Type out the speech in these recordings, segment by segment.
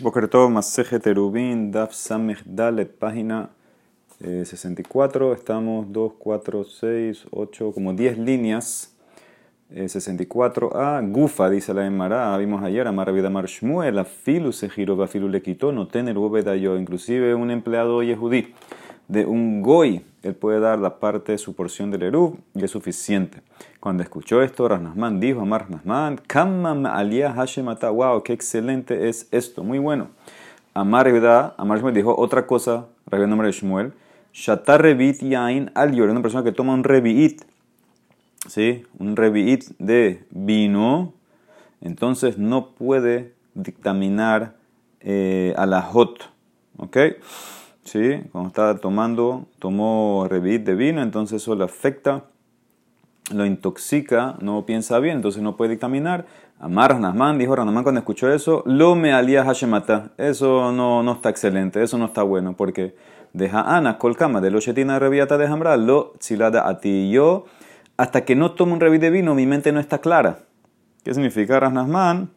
Bokertov Maseje Terubin, Daf Samech Dalet, página 64. Estamos 2, 4, 6, 8, como 10 líneas. 64a, Gufa, dice la Emara, vimos ayer, Amar Vidamar Shmuel, Afilu se giró, Afilu le quitó, no tener yo. Inclusive un empleado yehudí de un goy, él puede dar la parte de su porción del Erub y es suficiente. Cuando escuchó esto, Rasnasman dijo, Amar Rasnasman, Kammam aliyah Hashemata, wow, qué excelente es esto, muy bueno. Amar Amar Shmuel dijo otra cosa, el nombre de Shmuel, Shatar Revit Yain al una persona que toma un Revit, ¿sí? un Revit de vino, entonces no puede dictaminar eh, a la hot, ¿ok? ¿Sí? Cuando está tomando, tomó revit de vino, entonces eso le afecta, lo intoxica, no piensa bien, entonces no puede dictaminar. Amar Ranasman, dijo Ranasman cuando escuchó eso, lo me alía Hashemata. Eso no, no está excelente, eso no está bueno, porque deja Ana, colcama, de lo shetina reviata de Hamra, lo chilada a ti. Yo, hasta que no tomo un revit de vino, mi mente no está clara. ¿Qué significa Ranasman?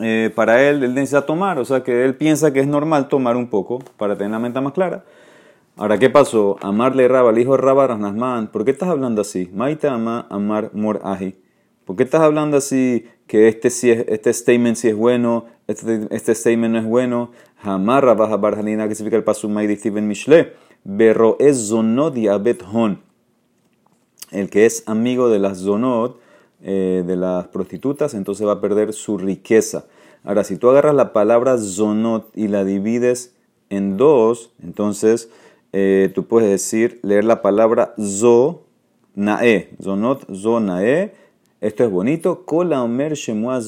Eh, para él, él necesita tomar, o sea que él piensa que es normal tomar un poco para tener la mente más clara. Ahora, ¿qué pasó? Amarle Raba, el hijo de Raba Rasnasman, ¿por qué estás hablando así? Maite ama amar mor aji. ¿Por qué estás hablando así que este, si es, este statement sí es bueno, este, este statement no es bueno? Hamar Rabba Barjanina, que significa el paso Maidi Steven Mishle. Berro es zonot y hon. El que es amigo de las zonot, eh, de las prostitutas, entonces va a perder su riqueza. Ahora, si tú agarras la palabra zonot y la divides en dos, entonces eh, tú puedes decir, leer la palabra zo, nae, zonot, zo. Esto es bonito. Shemua.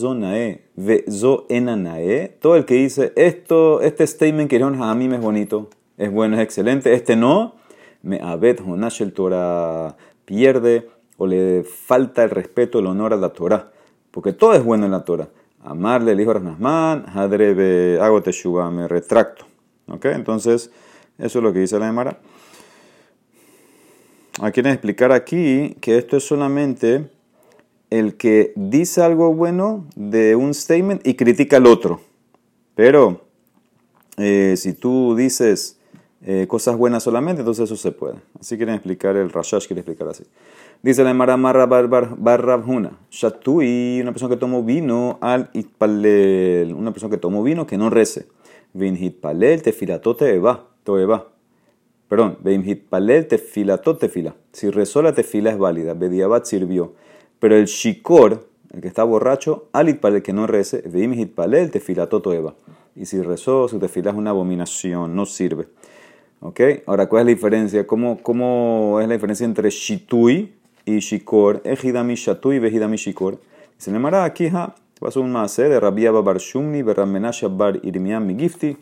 Todo el que dice, esto, este statement que a mí me es bonito, es bueno, es excelente. Este no, me abed honashel Torah pierde o le falta el respeto, el honor a la Torah. Porque todo es bueno en la Torah. Amarle el hijo de Rasnasman, Hadrebe, hago teshuva, me retracto. ¿Ok? Entonces, eso es lo que dice la Emara. Aquí quieren explicar aquí que esto es solamente el que dice algo bueno de un statement y critica al otro. Pero eh, si tú dices eh, cosas buenas solamente, entonces eso se puede. Así quieren explicar el Rashash, quiere explicar así. Dice la Emara Marra Barrabhuna, Shatui, una persona que tomó vino al Itpalel, una persona que tomó vino que no rece. Vin Hitpalel eva, toeva. Perdón, Vin Hitpalel tefilatote fila. Si rezó la tefila es válida, Bediabat sirvió. Pero el shikor, el que está borracho, al Itpalel que no rece, Vin Hitpalel tefilatote eva. Y si rezó, su tefila es una abominación, no sirve. ¿Ok? Ahora, ¿cuál es la diferencia? ¿Cómo, cómo es la diferencia entre shitui y shikor? Ejidami shatui vejidami shikor. Se le llamará aquí, pasó un más de Rabia Bar Shumni, Berramenasha Bar Irmiam Migifti.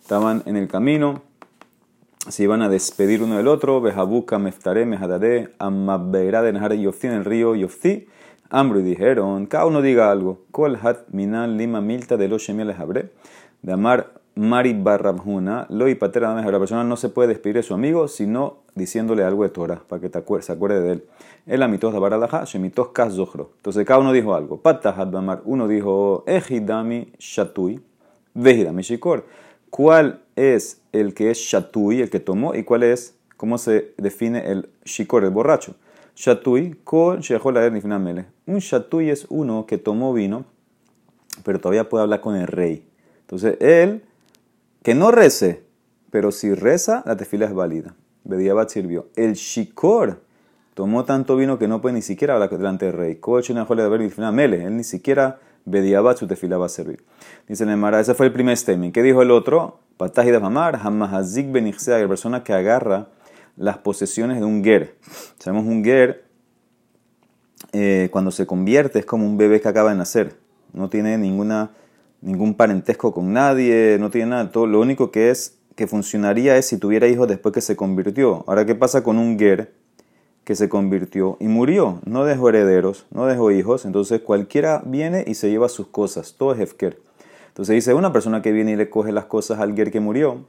Estaban en el camino, se iban a despedir uno del otro. Bejabuka Meftare Mejadare, Amabbeira de Nahar Yofti en el río Yofti. Ambro y dijeron, cada uno diga algo. Kol hat minan lima milta de los shemiel De amar Mari Barrabhuna, lo y patera la persona no se puede despedir de su amigo sino diciéndole algo de Torah, para que te se acuerde de él. El amitos de Baralaja, shemitos zohro. Entonces cada uno dijo algo. Patahat Bamar, uno dijo, Ejidami Shatui, Vejidami Shikor. ¿Cuál es el que es Shatui, el que tomó, y cuál es, cómo se define el Shikor, el borracho? Shatui, Kol Mele. Un Shatui es uno que tomó vino, pero todavía puede hablar con el rey. Entonces él que no rece, pero si reza, la tefila es válida. Bediabat sirvió. El shikor tomó tanto vino que no puede ni siquiera hablar delante del rey. Él ni siquiera Bediabat su tefila va a servir. Dice Nemara, ese fue el primer statement. ¿Qué dijo el otro? Patahida mamar, hamahazik benixea, la persona que agarra las posesiones de un ger. Sabemos un ger, eh, cuando se convierte, es como un bebé que acaba de nacer. No tiene ninguna ningún parentesco con nadie, no tiene nada. Todo, lo único que es que funcionaría es si tuviera hijos después que se convirtió. Ahora, ¿qué pasa con un ger que se convirtió y murió? No dejó herederos, no dejó hijos, entonces cualquiera viene y se lleva sus cosas, todo es hefker. Entonces dice, una persona que viene y le coge las cosas al ger que murió,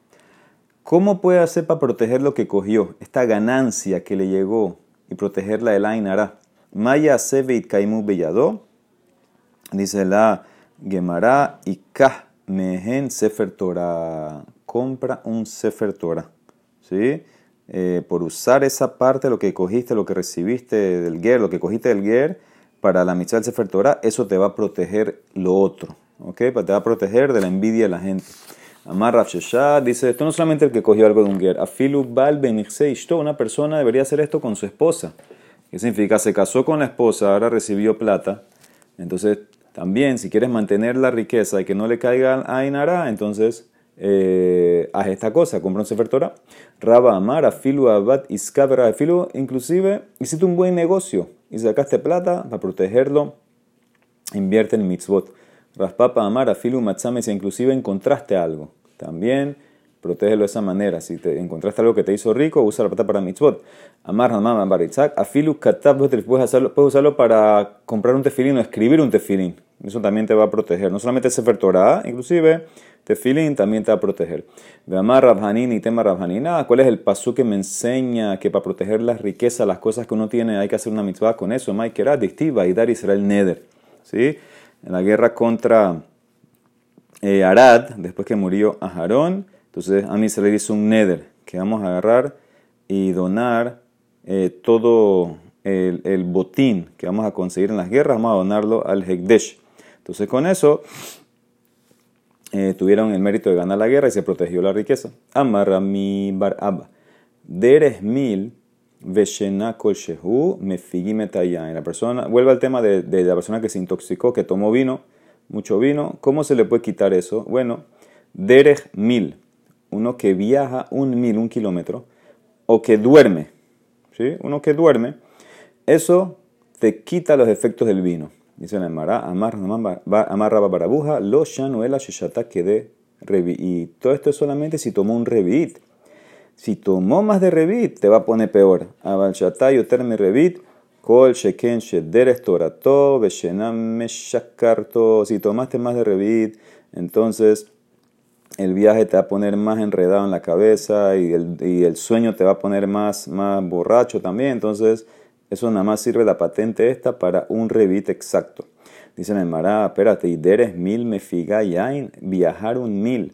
¿cómo puede hacer para proteger lo que cogió? Esta ganancia que le llegó y protegerla de la Ainara. Maya Seveit Kaimu Bellado, dice la Gemara y Kah mehen sefer Torah. Compra un sefer Torah. ¿Sí? Eh, por usar esa parte, lo que cogiste, lo que recibiste del ger, lo que cogiste del ger, para la mitzvah del sefer Torah, eso te va a proteger lo otro. ¿Ok? Te va a proteger de la envidia de la gente. Amar Rav dice, esto no solamente el que cogió algo de un ger, afilu bal una persona debería hacer esto con su esposa. ¿Qué significa? Se casó con la esposa, ahora recibió plata. Entonces, también, si quieres mantener la riqueza y que no le caiga a Inara, entonces eh, haz esta cosa, compra un Sefer Torah. Raba Amar, Afilu Abad, Iskabra, Afilu, inclusive hiciste un buen negocio y sacaste plata para protegerlo, invierte en mitzvot. Raspapa Amar, Afilu Matzames, inclusive encontraste algo. También protégelo de esa manera. Si te encontraste algo que te hizo rico, usa la plata para mitzvot. Amar Hamam Baritzak, Afilu Katab, puedes, puedes usarlo para comprar un tefilín o escribir un tefilín. Eso también te va a proteger. No solamente Sefer Torah, inclusive tefilín también te va a proteger. Amar Rabhanin y tema Rabhanin. ¿cuál es el pasú que me enseña que para proteger las riquezas, las cosas que uno tiene, hay que hacer una mitzvah con eso? Maikera, dictiva y dar Israel Neder. ¿Sí? En la guerra contra eh, Arad, después que murió Aharón, entonces a mí se le hizo un neder que vamos a agarrar y donar eh, todo el, botín que vamos a conseguir en las guerras, vamos a donarlo al Hekdesh. Entonces con eso eh, tuvieron el mérito de ganar la guerra y se protegió la riqueza. Amarra mi bar abba. Deres mil veshena kol shehu La persona, vuelve al tema de, de, la persona que se intoxicó, que tomó vino, mucho vino. ¿Cómo se le puede quitar eso? Bueno, derech mil uno que viaja un mil, un kilómetro, o que duerme, ¿sí? uno que duerme, eso te quita los efectos del vino. Dice la Emara, amarra barabuja, lo shanuela shishata de revi. Y todo esto es solamente si tomó un revit. Si tomó más de revit, te va a poner peor. Abal shatayo terme revit, kol sheken shederes torato, beshenam meshakarto. Si tomaste más de revit, entonces el viaje te va a poner más enredado en la cabeza y el, sueño te va a poner más, más borracho también. Entonces, eso nada más sirve la patente esta para un revit exacto. Dicen en Mará, espérate, y deres mil me figa yain, viajar un mil,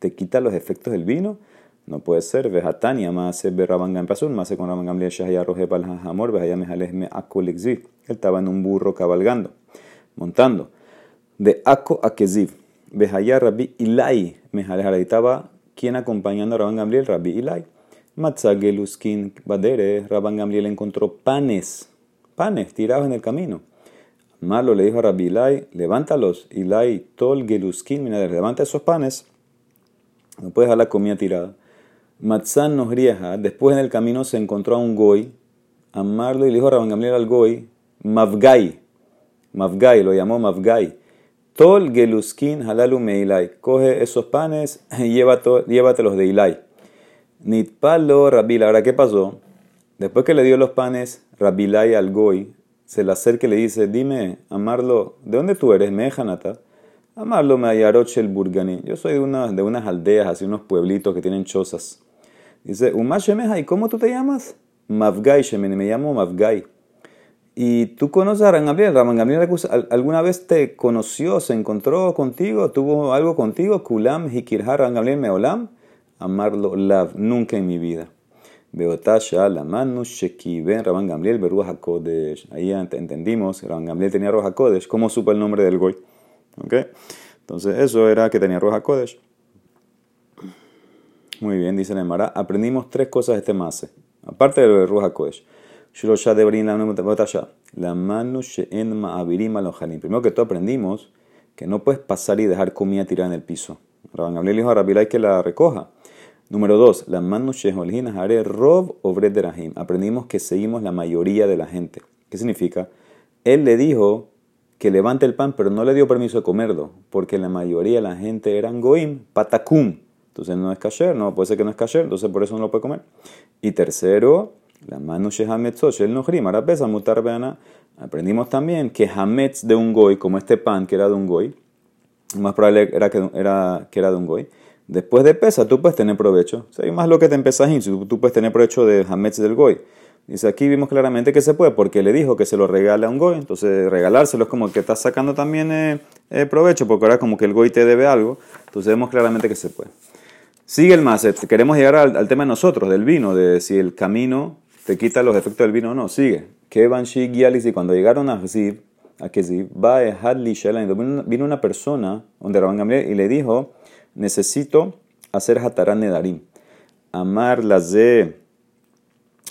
¿te quita los efectos del vino? No puede ser. Vejatania, más se ve Rabangam Pasun, más se con Rabangam le Shahya Roje Balhamor, vejaya mejales me Él estaba en un burro cabalgando, montando. De Ako a Keziv. Behaya Rabbi Ilai, estaba quien acompañando a Rabban Gamliel, Rabbi Ilai. Matzageluskin Badere, Rabban Gamliel encontró panes, panes tirados en el camino. Malo le dijo a Rabbi Ilai, levántalos. Ilai tol geluskin, levanta esos panes. No puedes dejar la comida tirada. Matzan nos después en el camino se encontró a un goy. Amarlo y le dijo a Rabban Gamliel al goy, Mavgai. Mavgai, lo llamó Mavgai. Tol geluskin halalu meilai. Coge esos panes y llévatelos de Ilai. Nitpalo Rabila. Ahora, ¿qué pasó? Después que le dio los panes, Rabilai al Goy se le acerca y le dice: Dime, Amarlo, ¿de dónde tú eres? Mejanata. Amarlo me el Burgani. Yo soy de, una, de unas aldeas, así unos pueblitos que tienen chozas. Dice: Umashemeja, ¿y cómo tú te llamas? Mavgai Shemene, me llamo Mavgai. Y tú conoces a Ram Gamliel. alguna vez te conoció, se encontró contigo, tuvo algo contigo. Kulam, Hikirha, Ram Gamliel, Meolam. Amarlo, Lav, nunca en mi vida. Beotasha, Lamanu, Shekiben, Rabban Gamliel, Beruah HaKodesh. Ahí entendimos, Rabban Gamliel tenía Roja HaKodesh. ¿Cómo supo el nombre del Goy? ¿Ok? Entonces, eso era que tenía Roja HaKodesh. Muy bien, dice Nemara. Aprendimos tres cosas de este mase. Aparte de lo de Ruach HaKodesh. La mano Primero que todo aprendimos que no puedes pasar y dejar comida tirada en el piso. Rabban Gabriel dijo a Rabilay que la recoja. Número dos, la mano haré rob derahim. Aprendimos que seguimos la mayoría de la gente. ¿Qué significa? Él le dijo que levante el pan, pero no le dio permiso de comerlo, porque la mayoría de la gente eran goim, patakum. Entonces no es kasher, no puede ser que no es kasher, entonces por eso no lo puede comer. Y tercero, la mano shehametzot el nohrim, pesa mutar beana. Aprendimos también que hametz de un goy, como este pan que era de un goy, más probable era que era, que era de un goy. Después de pesa, tú puedes tener provecho. O más lo que te empezás, tú puedes tener provecho de hametz del goy. Dice, aquí vimos claramente que se puede, porque le dijo que se lo regala a un goy. Entonces, regalárselo es como que está sacando también eh, eh, provecho, porque ahora como que el goy te debe algo. Entonces, vemos claramente que se puede. Sigue el más. Queremos llegar al, tema de nosotros, del vino, de si el camino te quita los efectos del vino o no. Sigue. Que van y cuando llegaron a Zib, a Kezib, va Hadli vino una persona donde Rabban Gamliel y le dijo, necesito hacer Hatarán Nedarim. Amar la de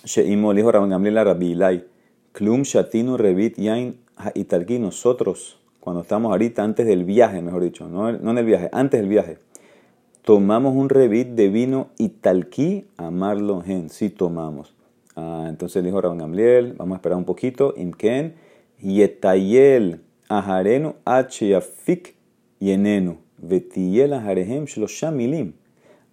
Sheimo, le dijo Rabban Gamliel a Rabbi Ilai, Klum Shatinu Revit Yain Italki, nosotros, cuando estamos ahorita, antes del viaje, mejor dicho, no, no en el viaje, antes del viaje, tomamos un revit de vino Italki, amarlo gen, sí tomamos. Ah, entonces dijo Rabban Gamliel, vamos a esperar un poquito, Imken, Yetayel Aharenu Achiafik Yenenu, Vetiyel Aharehem Shloshamilim,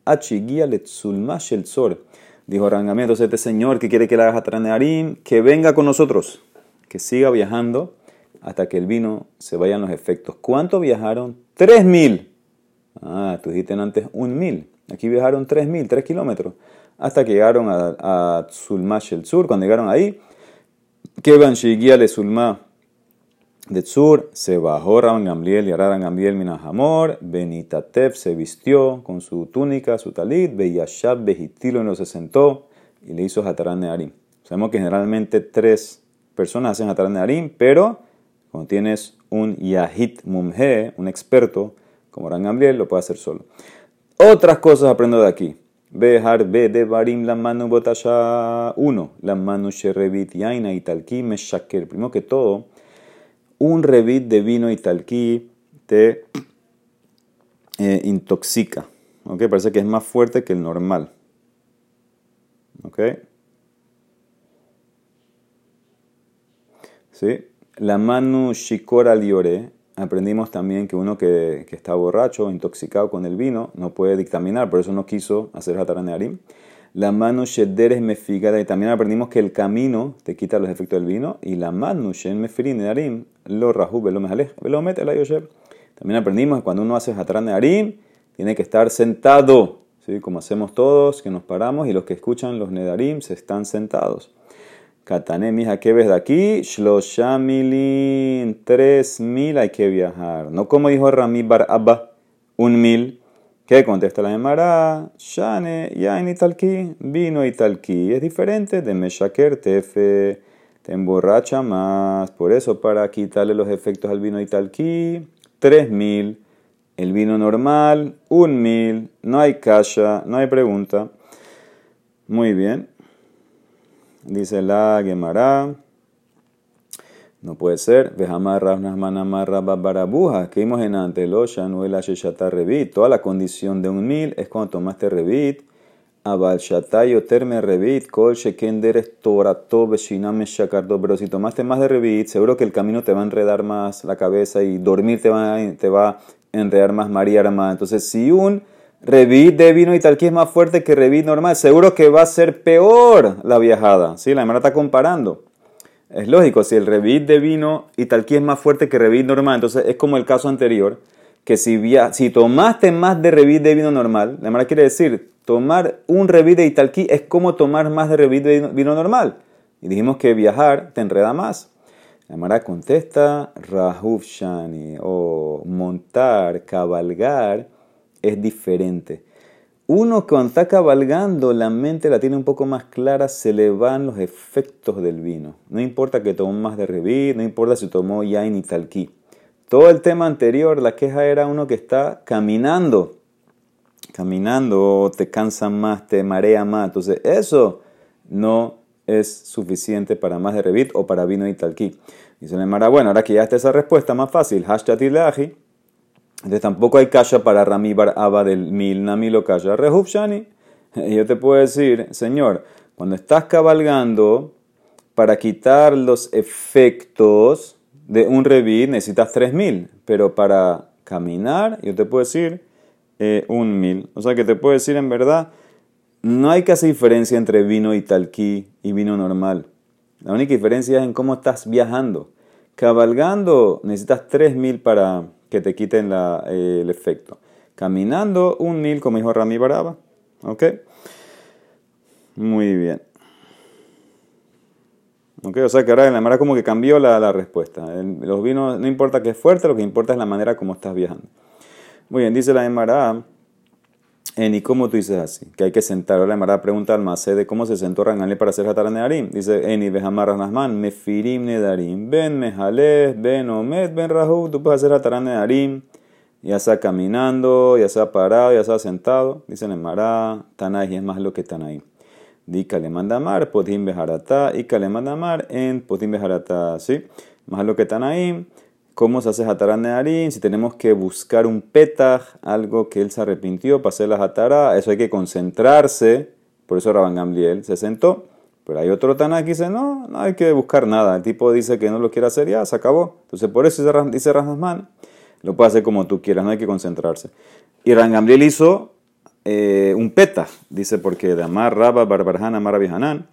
Achigia Letzulma Shel Tzor. Dijo Rangami, entonces este señor que quiere que le hagas Atranearim, que venga con nosotros, que siga viajando hasta que el vino se vayan los efectos. ¿Cuánto viajaron? Tres mil. Ah, tú dijiste antes un mil. Aquí viajaron tres mil, tres kilómetros. Hasta que llegaron a, a el Sur. Cuando llegaron ahí, que van le Sulma de Tzur, se bajó Rabban Gamliel y Araran Gamliel Minahamor, Benitatev se vistió con su túnica, su talit, Beyashab Behitilo no se sentó y le hizo Hatarán Nearim. Sabemos que generalmente tres personas hacen Hatarán Nearim, pero cuando tienes un Yahit Mumhe, un experto, como Rabban Gamliel, lo puede hacer solo. Otras cosas aprendo de aquí. Bejar be de barim la manu botasha uno, la manu sherevit yaina italki meshaker. Primero que todo, un revit de vino italki te eh, intoxica. ¿ok? Parece que es más fuerte que el normal. ¿Ok? ¿Sí? La manu shikora liore. Aprendimos también que uno que, que, está borracho, intoxicado con el vino, no puede dictaminar, por eso no quiso hacer hataranearim la mano shederes mefigada. Y también aprendimos que el camino te quita los efectos del vino. Y la mano shen mefirin lo rahu velo mete la. También aprendimos que cuando uno hace hatran de arim, tiene que estar sentado. ¿sí? Como hacemos todos, que nos paramos y los que escuchan los nedarim se están sentados. Katané, mija, ¿qué ves de aquí? Shloshamilin, tres mil hay que viajar. No como dijo Rami Bar Abba, un mil. ¿Qué contesta la Gemara? Shane, yain italki, vino italki. Es diferente de meshaker tefe, te emborracha más. Por eso, para quitarle los efectos al vino italki, 3000. El vino normal, 1000. No hay kasha, no hay pregunta. Muy bien. Dice la Gemara. No puede ser. Babarabuja. Que vimos en ante nuela sheshata revit. Toda la condición de un mil es cuando tomaste revit. Abal shatayo terme revit. Kol shekenderes torato beshiname shakardo. Pero si tomaste más de revit, seguro que el camino te va a enredar más la cabeza y dormir te va, te va a enredar más, marear más. Entonces, si un revit de vino y tal que es más fuerte que revit normal, seguro que va a ser peor la viajada. ¿Sí? La hermana está comparando. Es lógico, si el revit de vino italquí es más fuerte que revit normal, entonces es como el caso anterior, que si, si tomaste más de revit de vino normal, la mara quiere decir, tomar un revit de italquí es como tomar más de revit de vino normal. Y dijimos que viajar te enreda más. La Mara contesta, Rahuf Shani, o montar, cabalgar, es diferente. Uno cuando está cabalgando, la mente la tiene un poco más clara, se le van los efectos del vino. No importa que tomó más de revit, no importa si tomó yain y talquí. Todo el tema anterior, la queja era uno que está caminando. Caminando te cansa más, te marea más. Entonces, eso no es suficiente para más de revit o para vino y talquí. Dice el Mara, bueno, ahora que ya está esa respuesta más fácil, hashtag entonces tampoco hay kasha para Rami Bar Abba del Mil Nami lo kasha. Rehub Shani. Yo te puedo decir, Señor, cuando estás cabalgando, para quitar los efectos de un revit necesitas 3000, pero para caminar, yo te puedo decir eh, un mil. O sea que te puedo decir en verdad, no hay casi diferencia entre vino italquí y vino normal. La única diferencia es en cómo estás viajando. Cabalgando necesitas 3000 para que te quiten el efecto. Caminando un mil, como dijo Rami Baraba. ¿Ok? Muy bien. ¿Ok? O sea que ahora en la Emara como que cambió la, la respuesta. los vinos, no importa que es fuerte, lo que importa es la manera como estás viajando. Muy bien, dice la Emara. ¿Y cómo tú dices así? Que hay que sentar. Ahora la pregunta al Masé de cómo se sentó Rangalé para hacer Hatar Nedarim. Dice, Eni, Behamar Nasman, Mefirim Nedarim, Ben Mejaleh, Ben Omed, Ben Rahu. Tú puedes hacer Hatar Nedarim, ya sea caminando, ya sea parado, ya sea sentado. Dice la Emara, Tanay es más lo que Tanay. Di Kalemandamar, Potim Beharata, y Kalemandamar en Potim Beharata. ¿Sí? Más lo que Tanaim. ¿Cómo se hace Hatarán Nedarim? Si tenemos que buscar un petaj, algo que él se arrepintió para hacer la Hatará, eso hay que concentrarse. Por eso Rabban Gamliel se sentó. Pero hay otro Taná que dice, no, no hay que buscar nada. El tipo dice que no lo quiere hacer, ya, se acabó. Entonces por eso dice Rahman, lo puede hacer como tú quieras, no hay que concentrarse. Y Rabban Gamliel hizo eh, un petaj, dice porque de Amar, Rabba, Barbarhan, Amar, Abihanan.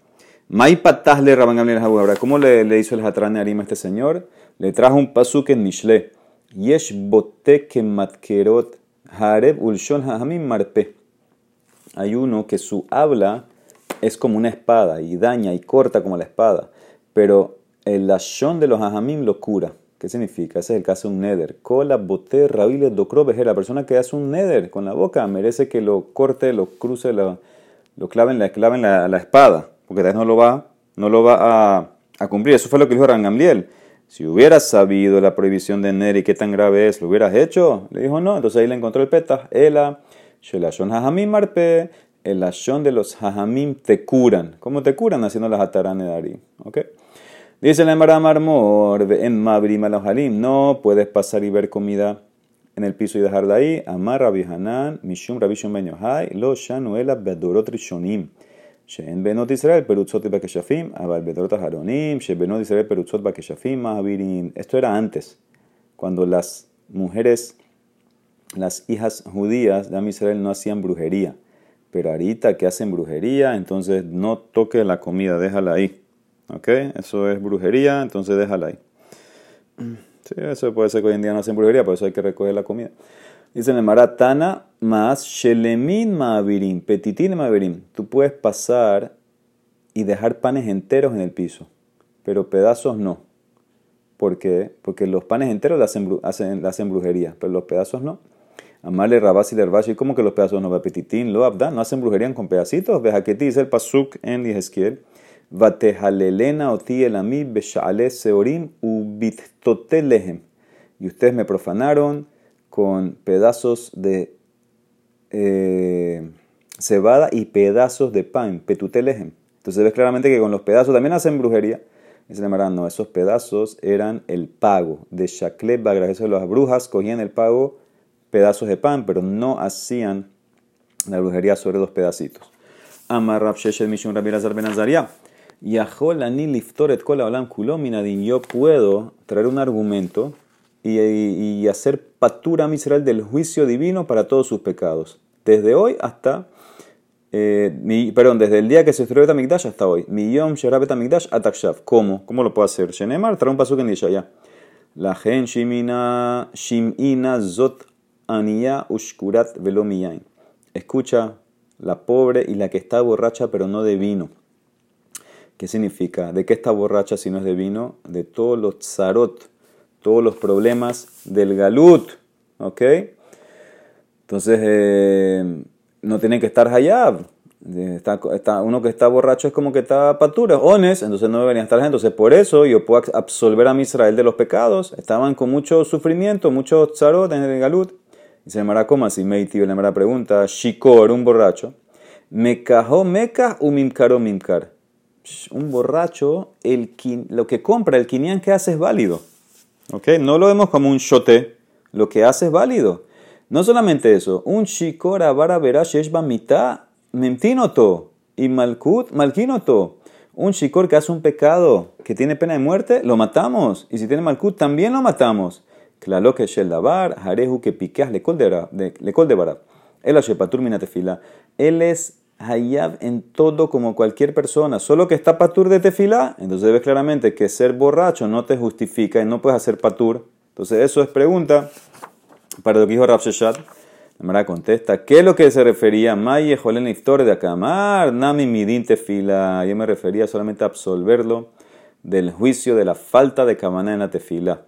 Mai le Rabban Gamliel ¿cómo le, le hizo el Hatarán Nedarim a este señor? Le trajo un pasuk en Mishle. Yesh botek matkerot hareb ulshon hahamim marpe. Hay uno que su habla es como una espada y daña y corta como la espada, pero el lashon de los hajamim lo cura. ¿Qué significa? Ese es el caso de un neder. Cola bote rabile docro La persona que hace un neder con la boca merece que lo corte, lo cruce, lo, lo claven, la, claven la, espada, porque no lo va, no lo va a, a cumplir. Eso fue lo que dijo Rangamliel. Si hubieras sabido la prohibición de Neri, qué tan grave es, ¿lo hubieras hecho? Le dijo no. Entonces ahí le encontró el peta. Ela, Shelashon Hajamim Marpe, el ashon de los Hajamim te curan. ¿Cómo te curan? Haciendo las ataranedari. ¿Ok? Dice la Emara Marmor, en Mabrim Halim, no puedes pasar y ver comida en el piso y dejarla ahí. Amar Rabbi Hanan, Mishum Rabbi Shon Ben Lo Shanuela Bedorot Rishonim. שאין בנות ישראל perutzot בכשפים, אבל בדורות האחרונים, שבנות ישראל perutzot בכשפים מעבירים. Esto era antes, cuando las mujeres, las hijas judías de Israel no hacían brujería. Pero ahorita que hacen brujería, entonces no toque la comida, déjala ahí. ¿Ok? Eso es brujería, entonces déjala ahí. Sí, eso puede ser que hoy en día no hacen brujería, por eso hay que recoger la comida. Dice el Maratana, más Shelemin Maavirim, Petitin Maavirim. Tú puedes pasar y dejar panes enteros en el piso, pero pedazos no. ¿Por qué? Porque los panes enteros le hacen, hacen, hacen brujería, pero los pedazos no. Amarle Rabasi y ¿cómo que los pedazos no? Petitín, lo abdan, no hacen brujería con pedacitos. Veja que dice el Pasuk en Yehezkiel. Vatejalelena oti elami beshale seorim ubitotelehem. Y ustedes me profanaron con pedazos de eh, cebada y pedazos de pan, petutelejem. Entonces ves claramente que con los pedazos también hacen brujería. Se llamarán, no, esos pedazos eran el pago de Shakleb gracias a las brujas cogían el pago pedazos de pan, pero no hacían la brujería sobre los pedacitos. Amar Rab Sheshet Mishun Rabbi Lazar Benazaria. Yahol ani liftoret kol olam minadin. Yo puedo traer un argumento y, hacer patura misral del juicio divino para todos sus pecados. Desde hoy hasta, eh, perdón, desde el día que se estrenó Betamikdash hasta hoy. Miyom Shera Betamikdash Atakshav. ¿Cómo? ¿Cómo lo puedo hacer? Shenemar trae un paso que dice ya. La gen shimina shimina zot aniya ushkurat velomiyain. Escucha la pobre y la que está borracha pero no de vino. ¿Qué significa? ¿De qué está borracha si no es de vino? De todos los tzarot todos los problemas del galut. ¿Ok? Entonces, eh, no tiene que estar hayab. Está, está, uno que está borracho es como que está patura, ones, entonces no deberían estar Entonces, por eso yo puedo absolver a mi Israel de los pecados. Estaban con mucho sufrimiento, mucho tzarot en el galut. Y se llamará como así, Meiti, le la pregunta, Shikor, un borracho. Me cajó meca u mimkaro mimkar. Un borracho, el, lo que compra, el quinián que hace es válido. No lo vemos como un shote, lo que hace es válido. No solamente eso, un shikora vara sheshba mita mentinoto y malkut malkinoto. Un shikor que hace un pecado que tiene pena de muerte, lo matamos. Y si tiene malkut, también lo matamos. Claro que shel davar, harehu que piqueas le col de bara. El ashepatur minatefila. Él es hayab en todo como cualquier persona, solo que está patur de tefilá, entonces ves claramente que ser borracho no te justifica y no puedes hacer patur. Entonces eso es pregunta para lo que dijo Rabsheshat. La contesta, ¿qué es lo que se refería? Maye jolen de akamar, nami midin tefila. Yo me refería solamente a absolverlo del juicio de la falta de cabana en la tefila.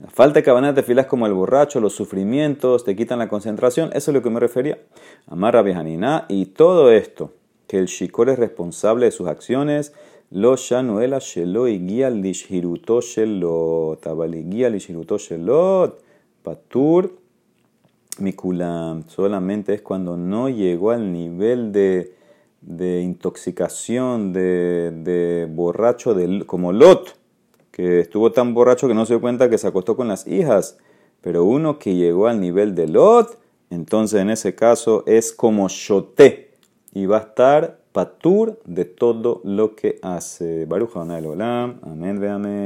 La falta de la tefila es como el borracho, los sufrimientos, te quitan la concentración, eso es lo que me refería. Amar Janina y todo esto, que el shikor es responsable de sus acciones, lo shanuela shelo y guía lishhiruto shelot, guía lishhiruto shelot, patur mikulam, solamente es cuando no llegó al nivel de de intoxicación, de, de borracho de, como Lot, que estuvo tan borracho que no se dio cuenta que se acostó con las hijas. Pero uno que llegó al nivel de Lot, entonces en ese caso es como Shoté y va a estar patur de todo lo que hace. Baruch amén, amén.